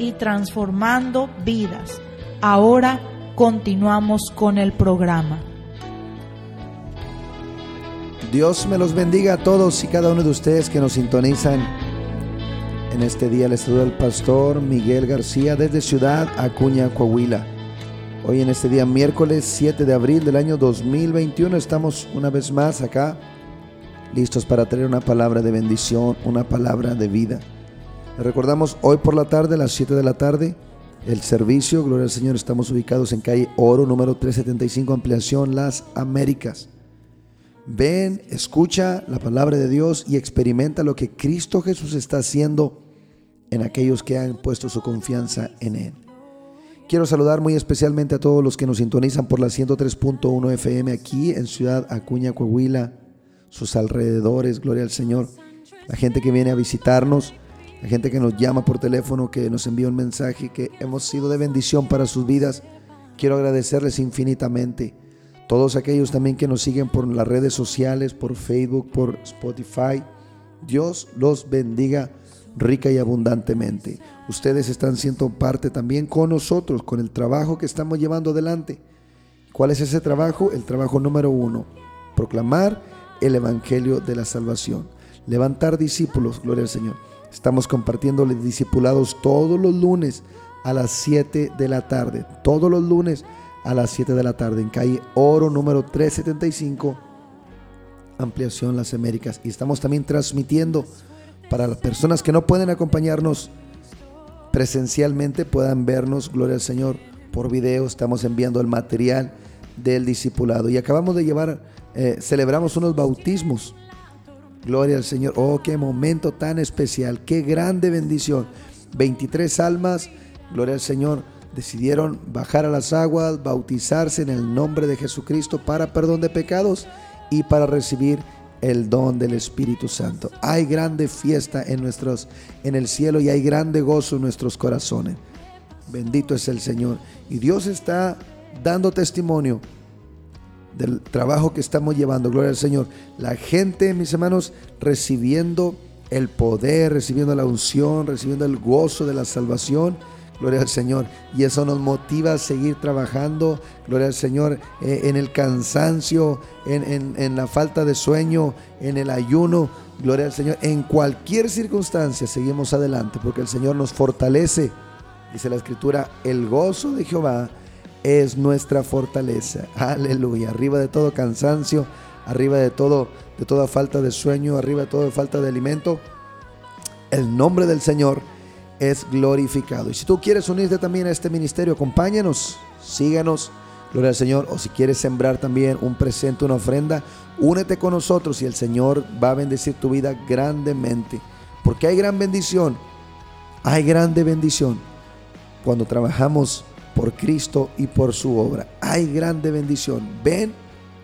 y transformando vidas. Ahora continuamos con el programa. Dios me los bendiga a todos y cada uno de ustedes que nos sintonizan. En este día les saluda el pastor Miguel García desde Ciudad Acuña, Coahuila. Hoy en este día miércoles 7 de abril del año 2021 estamos una vez más acá listos para traer una palabra de bendición, una palabra de vida. Recordamos hoy por la tarde, a las 7 de la tarde, el servicio, gloria al Señor, estamos ubicados en calle Oro, número 375, ampliación Las Américas. Ven, escucha la palabra de Dios y experimenta lo que Cristo Jesús está haciendo en aquellos que han puesto su confianza en Él. Quiero saludar muy especialmente a todos los que nos sintonizan por la 103.1 FM aquí en Ciudad Acuña, Coahuila, sus alrededores, gloria al Señor. La gente que viene a visitarnos, la gente que nos llama por teléfono, que nos envía un mensaje, que hemos sido de bendición para sus vidas. Quiero agradecerles infinitamente. Todos aquellos también que nos siguen por las redes sociales, por Facebook, por Spotify. Dios los bendiga rica y abundantemente. Ustedes están siendo parte también con nosotros, con el trabajo que estamos llevando adelante. ¿Cuál es ese trabajo? El trabajo número uno, proclamar el Evangelio de la Salvación. Levantar discípulos, gloria al Señor. Estamos compartiéndoles discipulados todos los lunes a las 7 de la tarde. Todos los lunes a las 7 de la tarde en calle Oro número 375, Ampliación Las Américas. Y estamos también transmitiendo para las personas que no pueden acompañarnos presencialmente, puedan vernos, gloria al Señor, por video. Estamos enviando el material del discipulado. Y acabamos de llevar, eh, celebramos unos bautismos. Gloria al Señor. Oh, qué momento tan especial, qué grande bendición. 23 almas, gloria al Señor decidieron bajar a las aguas, bautizarse en el nombre de Jesucristo para perdón de pecados y para recibir el don del Espíritu Santo. Hay grande fiesta en nuestros en el cielo y hay grande gozo en nuestros corazones. Bendito es el Señor y Dios está dando testimonio del trabajo que estamos llevando. Gloria al Señor. La gente, mis hermanos, recibiendo el poder, recibiendo la unción, recibiendo el gozo de la salvación Gloria al Señor. Y eso nos motiva a seguir trabajando, gloria al Señor, eh, en el cansancio, en, en la falta de sueño, en el ayuno. Gloria al Señor. En cualquier circunstancia seguimos adelante porque el Señor nos fortalece. Dice la Escritura, el gozo de Jehová es nuestra fortaleza. Aleluya. Arriba de todo cansancio, arriba de todo de toda falta de sueño, arriba de toda falta de alimento, el nombre del Señor es glorificado. Y si tú quieres unirte también a este ministerio, acompáñanos, síganos, gloria al Señor. O si quieres sembrar también un presente, una ofrenda, únete con nosotros y el Señor va a bendecir tu vida grandemente. Porque hay gran bendición, hay grande bendición cuando trabajamos por Cristo y por su obra. Hay grande bendición. Ven,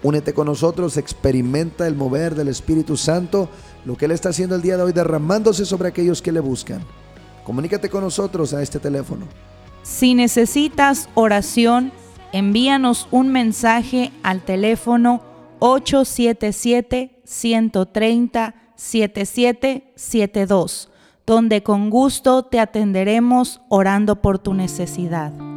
únete con nosotros, experimenta el mover del Espíritu Santo, lo que Él está haciendo el día de hoy, derramándose sobre aquellos que le buscan. Comunícate con nosotros a este teléfono. Si necesitas oración, envíanos un mensaje al teléfono 877-130-7772, donde con gusto te atenderemos orando por tu necesidad.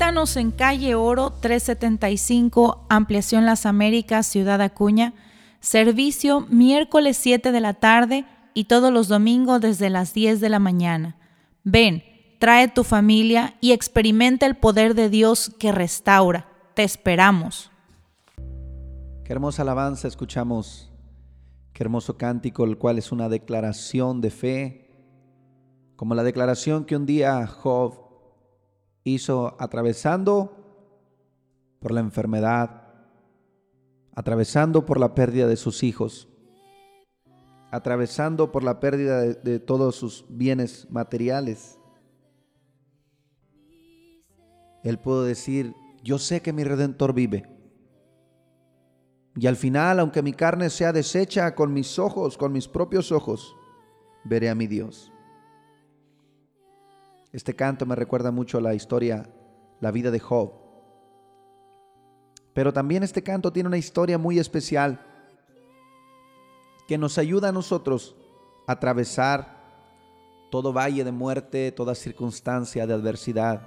Visítanos en calle Oro 375, Ampliación Las Américas, Ciudad Acuña. Servicio miércoles 7 de la tarde y todos los domingos desde las 10 de la mañana. Ven, trae tu familia y experimenta el poder de Dios que restaura. Te esperamos. Qué hermosa alabanza escuchamos. Qué hermoso cántico, el cual es una declaración de fe, como la declaración que un día Job hizo atravesando por la enfermedad, atravesando por la pérdida de sus hijos, atravesando por la pérdida de, todos sus bienes materiales. Él pudo decir, yo sé que mi redentor vive. Y al final, aunque mi carne sea deshecha con mis ojos, con mis propios ojos, veré a mi Dios. Este canto me recuerda mucho la historia, la vida de Job. Pero también este canto tiene una historia muy especial que nos ayuda a nosotros a atravesar todo valle de muerte, toda circunstancia de adversidad.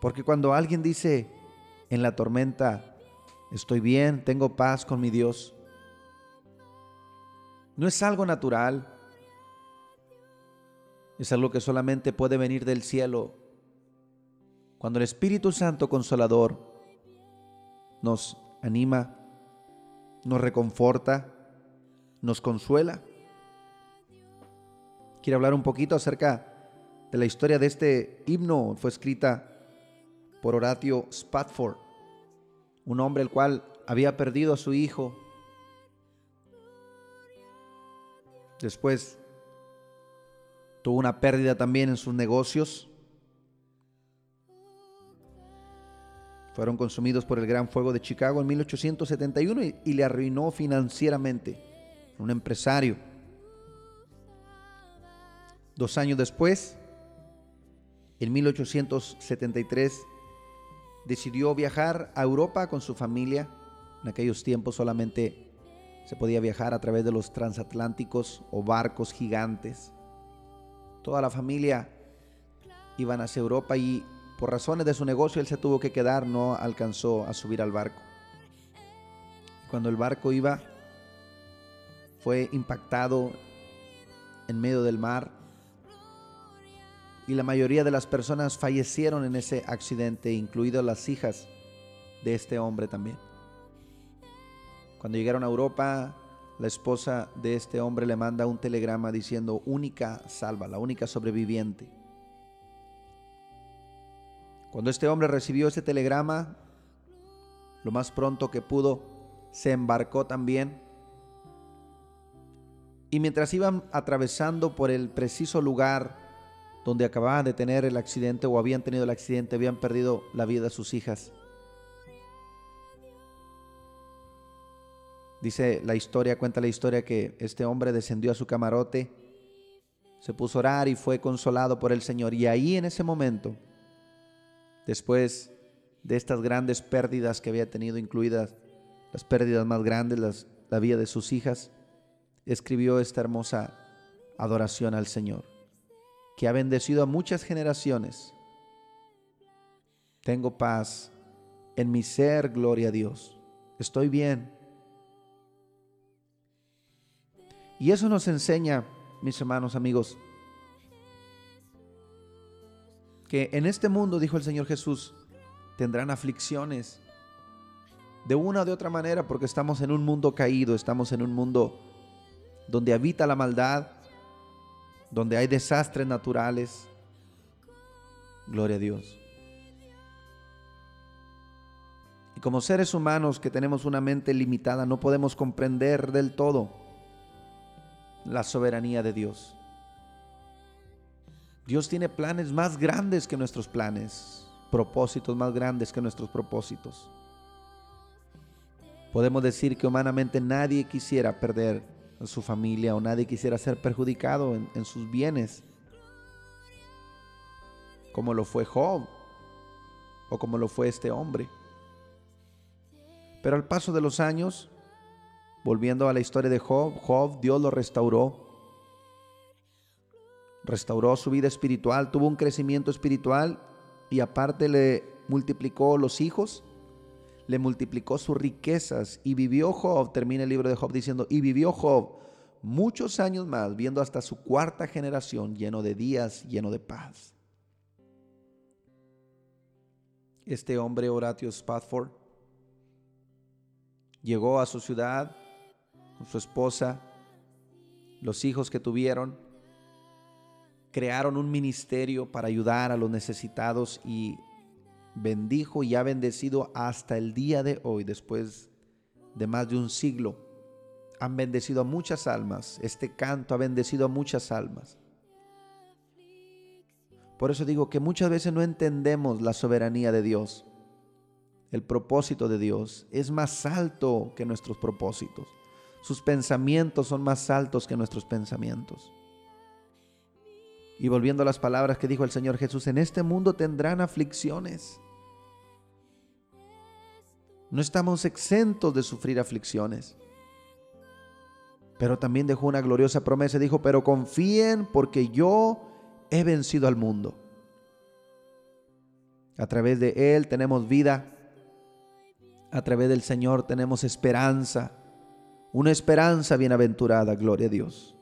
Porque cuando alguien dice en la tormenta, estoy bien, tengo paz con mi Dios, no es algo natural, es algo que solamente puede venir del cielo. Cuando el Espíritu Santo Consolador nos anima, nos reconforta, nos consuela. Quiero hablar un poquito acerca de la historia de este himno. Fue escrita por Horatio Spatford, un hombre el cual había perdido a su hijo. Después Tuvo una pérdida también en sus negocios. Fueron consumidos por el gran fuego de Chicago en 1871 y, le arruinó financieramente. Un empresario. Dos años después, en 1873, decidió viajar a Europa con su familia. En aquellos tiempos solamente se podía viajar a través de los transatlánticos o barcos gigantes. Toda la familia iban hacia Europa y por razones de su negocio él se tuvo que quedar, no alcanzó a subir al barco. Cuando el barco iba, fue impactado en medio del mar y la mayoría de las personas fallecieron en ese accidente, incluidas las hijas de este hombre también. Cuando llegaron a Europa, la esposa de este hombre le manda un telegrama diciendo, única salva, la única sobreviviente. Cuando este hombre recibió ese telegrama, lo más pronto que pudo, se embarcó también. Y mientras iban atravesando por el preciso lugar donde acababan de tener el accidente o habían tenido el accidente, habían perdido la vida de sus hijas. Dice la historia, cuenta la historia que este hombre descendió a su camarote, se puso a orar y fue consolado por el Señor. Y ahí en ese momento, después de estas grandes pérdidas que había tenido, incluidas las pérdidas más grandes, la vida de sus hijas, escribió esta hermosa adoración al Señor, que ha bendecido a muchas generaciones. Tengo paz en mi ser, gloria a Dios. Estoy bien Y eso nos enseña, mis hermanos, amigos, que en este mundo, dijo el Señor Jesús, tendrán aflicciones de una o de otra manera, porque estamos en un mundo caído, estamos en un mundo donde habita la maldad, donde hay desastres naturales. Gloria a Dios. Y como seres humanos que tenemos una mente limitada, no podemos comprender del todo la soberanía de Dios. Dios tiene planes más grandes que nuestros planes, propósitos más grandes que nuestros propósitos. Podemos decir que humanamente nadie quisiera perder a su familia o nadie quisiera ser perjudicado en, en sus bienes, como lo fue Job o como lo fue este hombre. Pero al paso de los años, Volviendo a la historia de Job, Job Dios lo restauró. restauró su vida espiritual, tuvo un crecimiento espiritual y aparte le multiplicó los hijos, le multiplicó sus riquezas y vivió Job, termina el libro de Job diciendo, y vivió Job muchos años más, viendo hasta su cuarta generación lleno de días, lleno de paz. Este hombre, Horatio Spafford, llegó a su ciudad su esposa, los hijos que tuvieron, crearon un ministerio para ayudar a los necesitados y bendijo y ha bendecido hasta el día de hoy, después de más de un siglo. Han bendecido a muchas almas. Este canto ha bendecido a muchas almas. Por eso digo que muchas veces no entendemos la soberanía de Dios. El propósito de Dios es más alto que nuestros propósitos. Sus pensamientos son más altos que nuestros pensamientos. Y volviendo a las palabras que dijo el Señor Jesús, en este mundo tendrán aflicciones. No estamos exentos de sufrir aflicciones. Pero también dejó una gloriosa promesa. Dijo, pero confíen porque yo he vencido al mundo. A través de Él tenemos vida. A través del Señor tenemos esperanza. Una esperanza bienaventurada, gloria a Dios.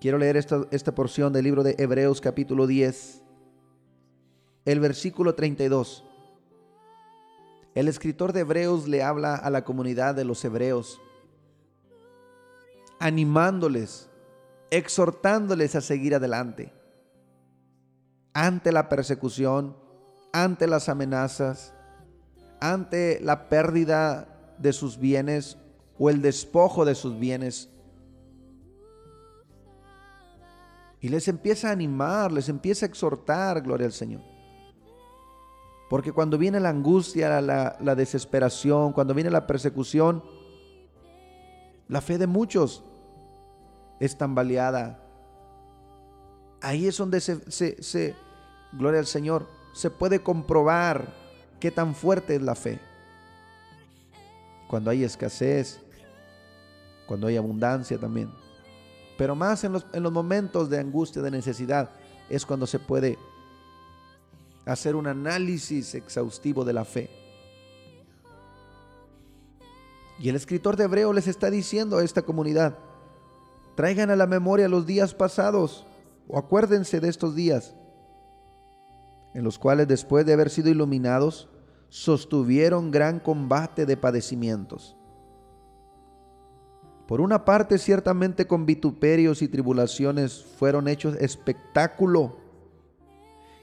Quiero leer esta, esta porción del libro de Hebreos capítulo 10, el versículo 32. El escritor de Hebreos le habla a la comunidad de los hebreos, animándoles, exhortándoles a seguir adelante ante la persecución, ante las amenazas, ante la pérdida de sus bienes o el despojo de sus bienes. Y les empieza a animar, les empieza a exhortar, gloria al Señor. Porque cuando viene la angustia, la, desesperación, cuando viene la persecución, la fe de muchos es tambaleada. Ahí es donde se, se, se, gloria al Señor, se puede comprobar qué tan fuerte es la fe. Cuando hay escasez, cuando hay abundancia también. Pero más en los, en los momentos de angustia, de necesidad, es cuando se puede hacer un análisis exhaustivo de la fe. Y el escritor de Hebreo les está diciendo a esta comunidad, traigan a la memoria los días pasados o acuérdense de estos días en los cuales después de haber sido iluminados, sostuvieron gran combate de padecimientos. Por una parte, ciertamente con vituperios y tribulaciones fueron hechos espectáculo,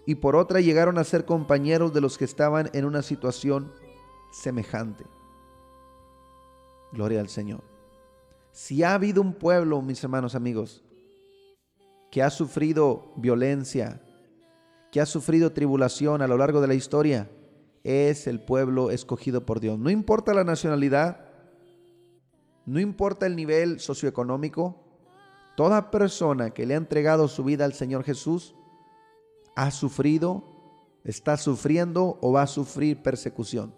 y por otra llegaron a ser compañeros de los que estaban en una situación semejante. Gloria al Señor. Si ha habido un pueblo, mis hermanos amigos, que ha sufrido violencia, que ha sufrido tribulación a lo largo de la historia, es el pueblo escogido por Dios. No importa la nacionalidad, no importa el nivel socioeconómico, toda persona que le ha entregado su vida al Señor Jesús ha sufrido, está sufriendo o va a sufrir persecución.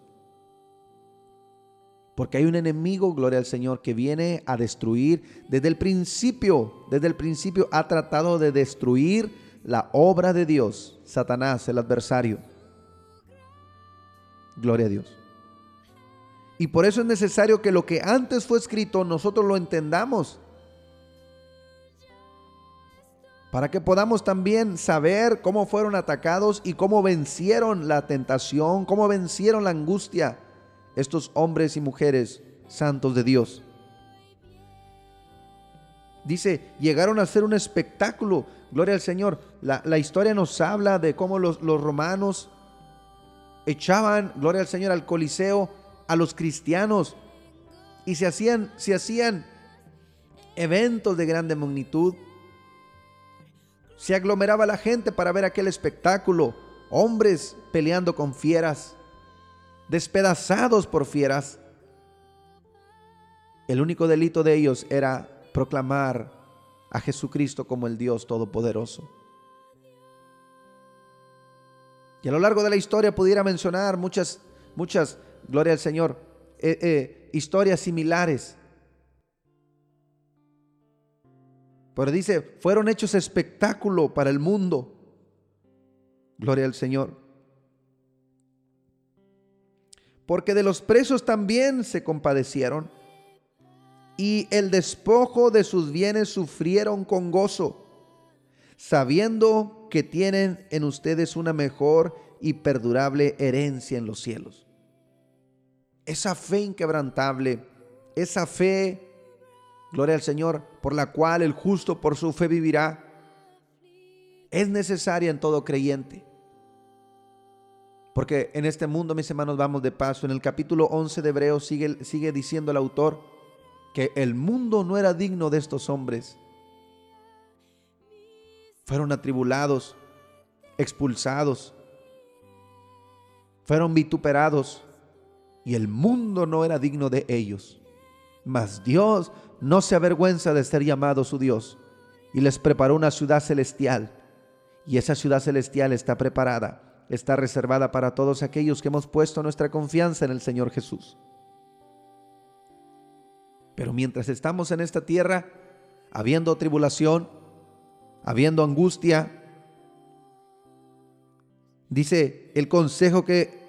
Porque hay un enemigo, gloria al Señor, que viene a destruir desde el principio, desde el principio ha tratado de destruir la obra de Dios, Satanás, el adversario. Gloria a Dios. Y por eso es necesario que lo que antes fue escrito nosotros lo entendamos. Para que podamos también saber cómo fueron atacados y cómo vencieron la tentación, cómo vencieron la angustia estos hombres y mujeres santos de Dios. Dice, llegaron a ser un espectáculo. Gloria al Señor. La, historia nos habla de cómo los, los romanos echaban, gloria al Señor, al Coliseo a los cristianos y se hacían, se hacían eventos de grande magnitud. Se aglomeraba la gente para ver aquel espectáculo. Hombres peleando con fieras, despedazados por fieras. El único delito de ellos era proclamar a Jesucristo como el Dios Todopoderoso. Y a lo largo de la historia pudiera mencionar muchas, muchas, gloria al Señor, eh, eh, historias similares. Pero dice, fueron hechos espectáculo para el mundo. Gloria al Señor. Porque de los presos también se compadecieron y el despojo de sus bienes sufrieron con gozo, sabiendo que tienen en ustedes una mejor y perdurable herencia en los cielos. Esa fe inquebrantable, esa fe, gloria al Señor, por la cual el justo por su fe vivirá, es necesaria en todo creyente. Porque en este mundo, mis hermanos, vamos de paso. En el capítulo 11 de Hebreos sigue, sigue diciendo el autor, que el mundo no era digno de estos hombres. Fueron atribulados, expulsados, fueron vituperados y el mundo no era digno de ellos. Mas Dios no se avergüenza de ser llamado su Dios y les preparó una ciudad celestial. Y esa ciudad celestial está preparada, está reservada para todos aquellos que hemos puesto nuestra confianza en el Señor Jesús. Pero mientras estamos en esta tierra, habiendo tribulación, habiendo angustia, dice el consejo que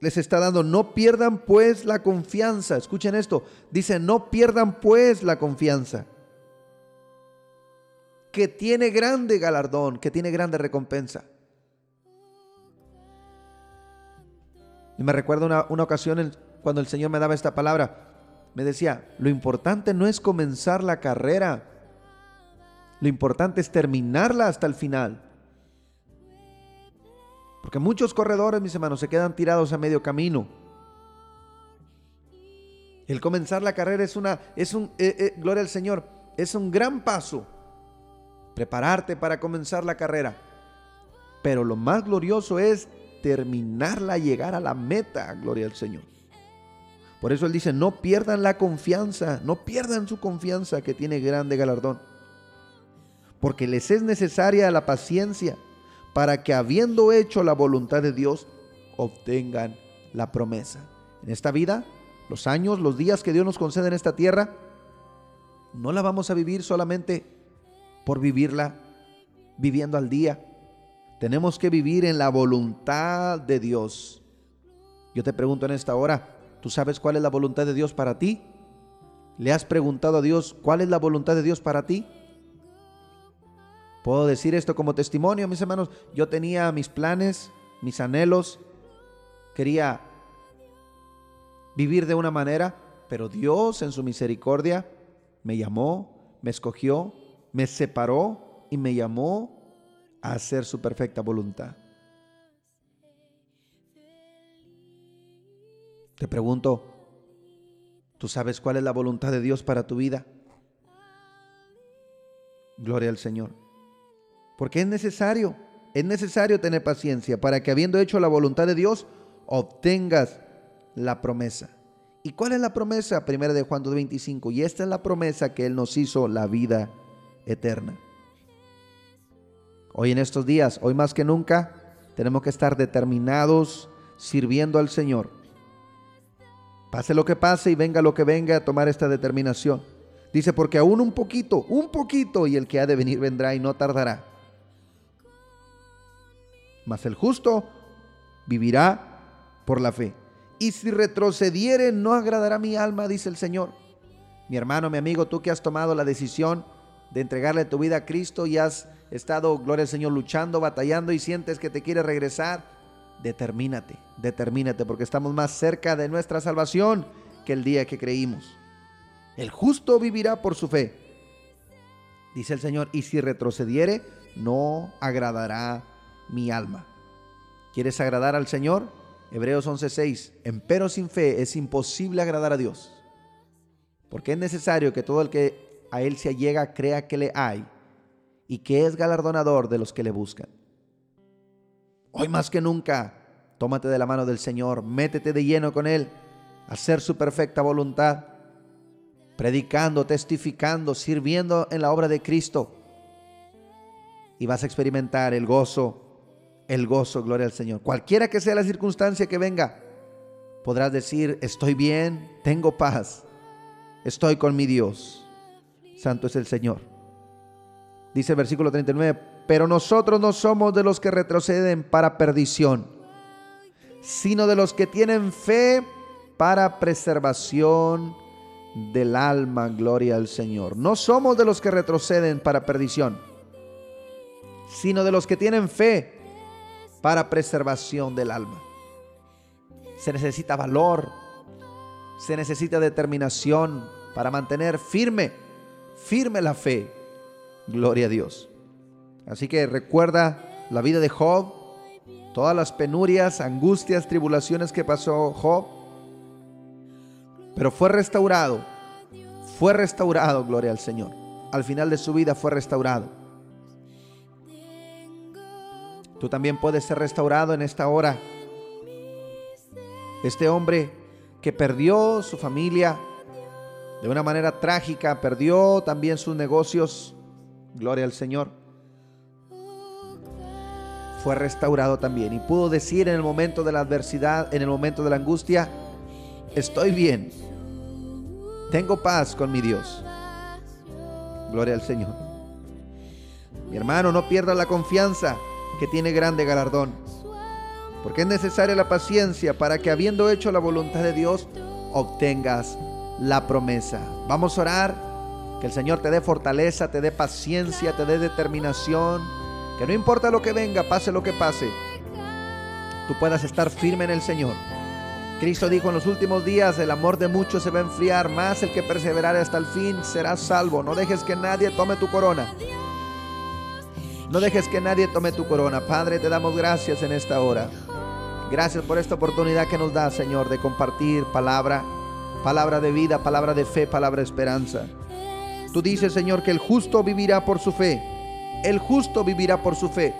les está dando, no pierdan pues la confianza. Escuchen esto, dice, no pierdan pues la confianza. Que tiene grande galardón, que tiene grande recompensa. Y me recuerdo una, ocasión cuando el Señor me daba esta palabra me decía, lo importante no es comenzar la carrera, lo importante es terminarla hasta el final. Porque muchos corredores, mis hermanos, se quedan tirados a medio camino. El comenzar la carrera es una, es un, eh, eh, gloria al Señor, es un gran paso. Prepararte para comenzar la carrera. Pero lo más glorioso es terminarla, llegar a la meta, gloria al Señor. Por eso Él dice, no pierdan la confianza, no pierdan su confianza que tiene grande galardón. Porque les es necesaria la paciencia para que habiendo hecho la voluntad de Dios, obtengan la promesa. En esta vida, los años, los días que Dios nos concede en esta tierra, no la vamos a vivir solamente por vivirla viviendo al día. Tenemos que vivir en la voluntad de Dios. Yo te pregunto en esta hora, ¿Tú sabes cuál es la voluntad de Dios para ti? ¿Le has preguntado a Dios cuál es la voluntad de Dios para ti? Puedo decir esto como testimonio, mis hermanos. Yo tenía mis planes, mis anhelos. Quería vivir de una manera, pero Dios en su misericordia me llamó, me escogió, me separó y me llamó a hacer su perfecta voluntad. Te pregunto, ¿tú sabes cuál es la voluntad de Dios para tu vida? Gloria al Señor. Porque es necesario, es necesario tener paciencia para que habiendo hecho la voluntad de Dios, obtengas la promesa. ¿Y cuál es la promesa? Primera de Juan 2.25. Y esta es la promesa que Él nos hizo, la vida eterna. Hoy en estos días, hoy más que nunca, tenemos que estar determinados sirviendo al Señor Pase lo que pase y venga lo que venga a tomar esta determinación. Dice, porque aún un poquito, un poquito, y el que ha de venir vendrá y no tardará. Mas el justo vivirá por la fe. Y si retrocediere, no agradará mi alma, dice el Señor. Mi hermano, mi amigo, tú que has tomado la decisión de entregarle tu vida a Cristo y has estado, gloria al Señor, luchando, batallando y sientes que te quiere regresar, determínate, determínate, porque estamos más cerca de nuestra salvación que el día que creímos. El justo vivirá por su fe. Dice el Señor, y si retrocediere, no agradará mi alma. ¿Quieres agradar al Señor? Hebreos 11:6. Empero sin fe es imposible agradar a Dios. Porque es necesario que todo el que a Él se allega crea que le hay y que es galardonador de los que le buscan. Hoy más que nunca, tómate de la mano del Señor, métete de lleno con Él, hacer su perfecta voluntad, predicando, testificando, sirviendo en la obra de Cristo. Y vas a experimentar el gozo, el gozo, gloria al Señor. Cualquiera que sea la circunstancia que venga, podrás decir, estoy bien, tengo paz, estoy con mi Dios. Santo es el Señor. Dice el versículo 39, pero nosotros no somos de los que retroceden para perdición, sino de los que tienen fe para preservación del alma, gloria al Señor. No somos de los que retroceden para perdición, sino de los que tienen fe para preservación del alma. Se necesita valor, se necesita determinación para mantener firme, firme la fe. Gloria a Dios. Así que recuerda la vida de Job, todas las penurias, angustias, tribulaciones que pasó Job, pero fue restaurado, fue restaurado, gloria al Señor. Al final de su vida fue restaurado. Tú también puedes ser restaurado en esta hora. Este hombre que perdió su familia de una manera trágica, perdió también sus negocios, gloria al Señor, fue restaurado también y pudo decir en el momento de la adversidad, en el momento de la angustia, estoy bien, tengo paz con mi Dios. Gloria al Señor. Mi hermano, no pierda la confianza que tiene grande galardón. Porque es necesaria la paciencia para que habiendo hecho la voluntad de Dios, obtengas la promesa. Vamos a orar, que el Señor te dé fortaleza, te dé paciencia, te dé determinación, que no importa lo que venga, pase lo que pase, tú puedas estar firme en el Señor. Cristo dijo en los últimos días, el amor de muchos se va a enfriar, más el que perseverare hasta el fin será salvo. No dejes que nadie tome tu corona. No dejes que nadie tome tu corona. Padre, te damos gracias en esta hora. Gracias por esta oportunidad que nos da, Señor, de compartir palabra, palabra de vida, palabra de fe, palabra de esperanza. Tú dices, Señor, que el justo vivirá por su fe. El justo vivirá por su fe.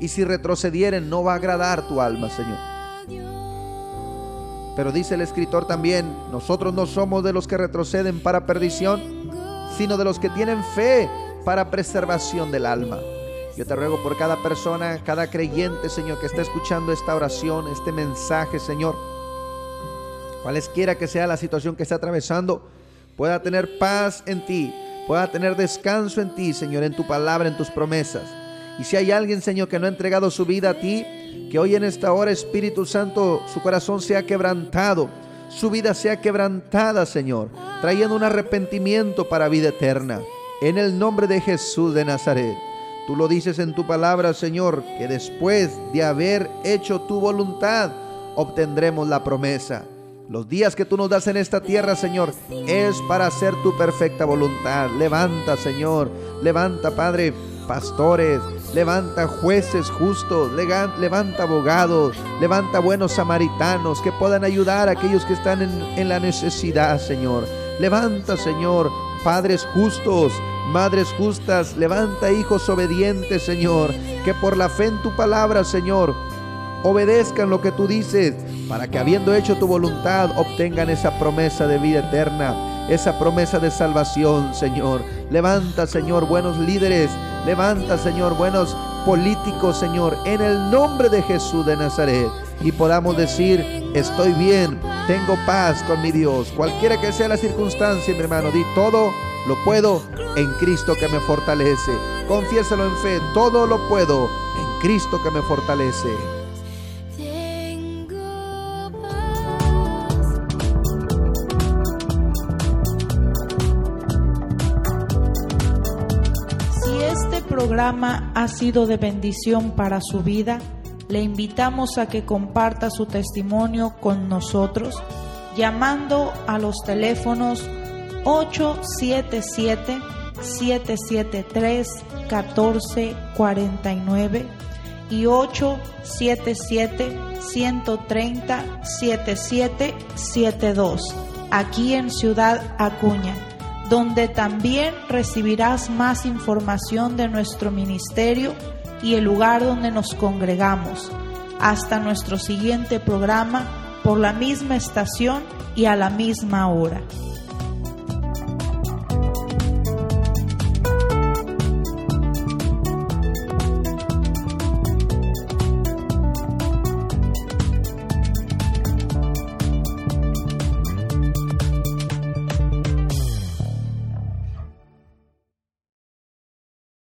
Y si retrocedieren, no va a agradar tu alma, Señor. Pero dice el escritor también, nosotros no somos de los que retroceden para perdición, sino de los que tienen fe para preservación del alma. Yo te ruego por cada persona, cada creyente, Señor, que está escuchando esta oración, este mensaje, Señor. Cualesquiera que sea la situación que está atravesando, pueda tener paz en ti, pueda tener descanso en ti, Señor, en tu palabra, en tus promesas. Y si hay alguien, Señor, que no ha entregado su vida a ti, que hoy en esta hora, Espíritu Santo, su corazón sea quebrantado, su vida sea quebrantada, Señor, trayendo un arrepentimiento para vida eterna. En el nombre de Jesús de Nazaret. Tú lo dices en tu palabra, Señor, que después de haber hecho tu voluntad, obtendremos la promesa. Los días que tú nos das en esta tierra, Señor, es para hacer tu perfecta voluntad. Levanta, Señor, levanta, Padre, pastores, levanta jueces justos, levanta abogados, levanta buenos samaritanos que puedan ayudar a aquellos que están en, en la necesidad, Señor. Levanta, Señor, padres justos, madres justas, levanta hijos obedientes, Señor, que por la fe en tu palabra, Señor, obedezcan lo que tú dices, para que habiendo hecho tu voluntad, obtengan esa promesa de vida eterna, esa promesa de salvación, Señor. Levanta, Señor, buenos líderes, levanta, Señor, buenos políticos, Señor, en el nombre de Jesús de Nazaret. Y podamos decir, estoy bien, tengo paz con mi Dios. Cualquiera que sea la circunstancia, mi hermano, di todo lo puedo en Cristo que me fortalece. Confiésalo en fe, todo lo puedo en Cristo que me fortalece. Si este programa ha sido de bendición para su vida, le invitamos a que comparta su testimonio con nosotros llamando a los teléfonos 877-773-1449 y 877-130-7772 aquí en Ciudad Acuña, donde también recibirás más información de nuestro ministerio y el lugar donde nos congregamos. Hasta nuestro siguiente programa por la misma estación y a la misma hora.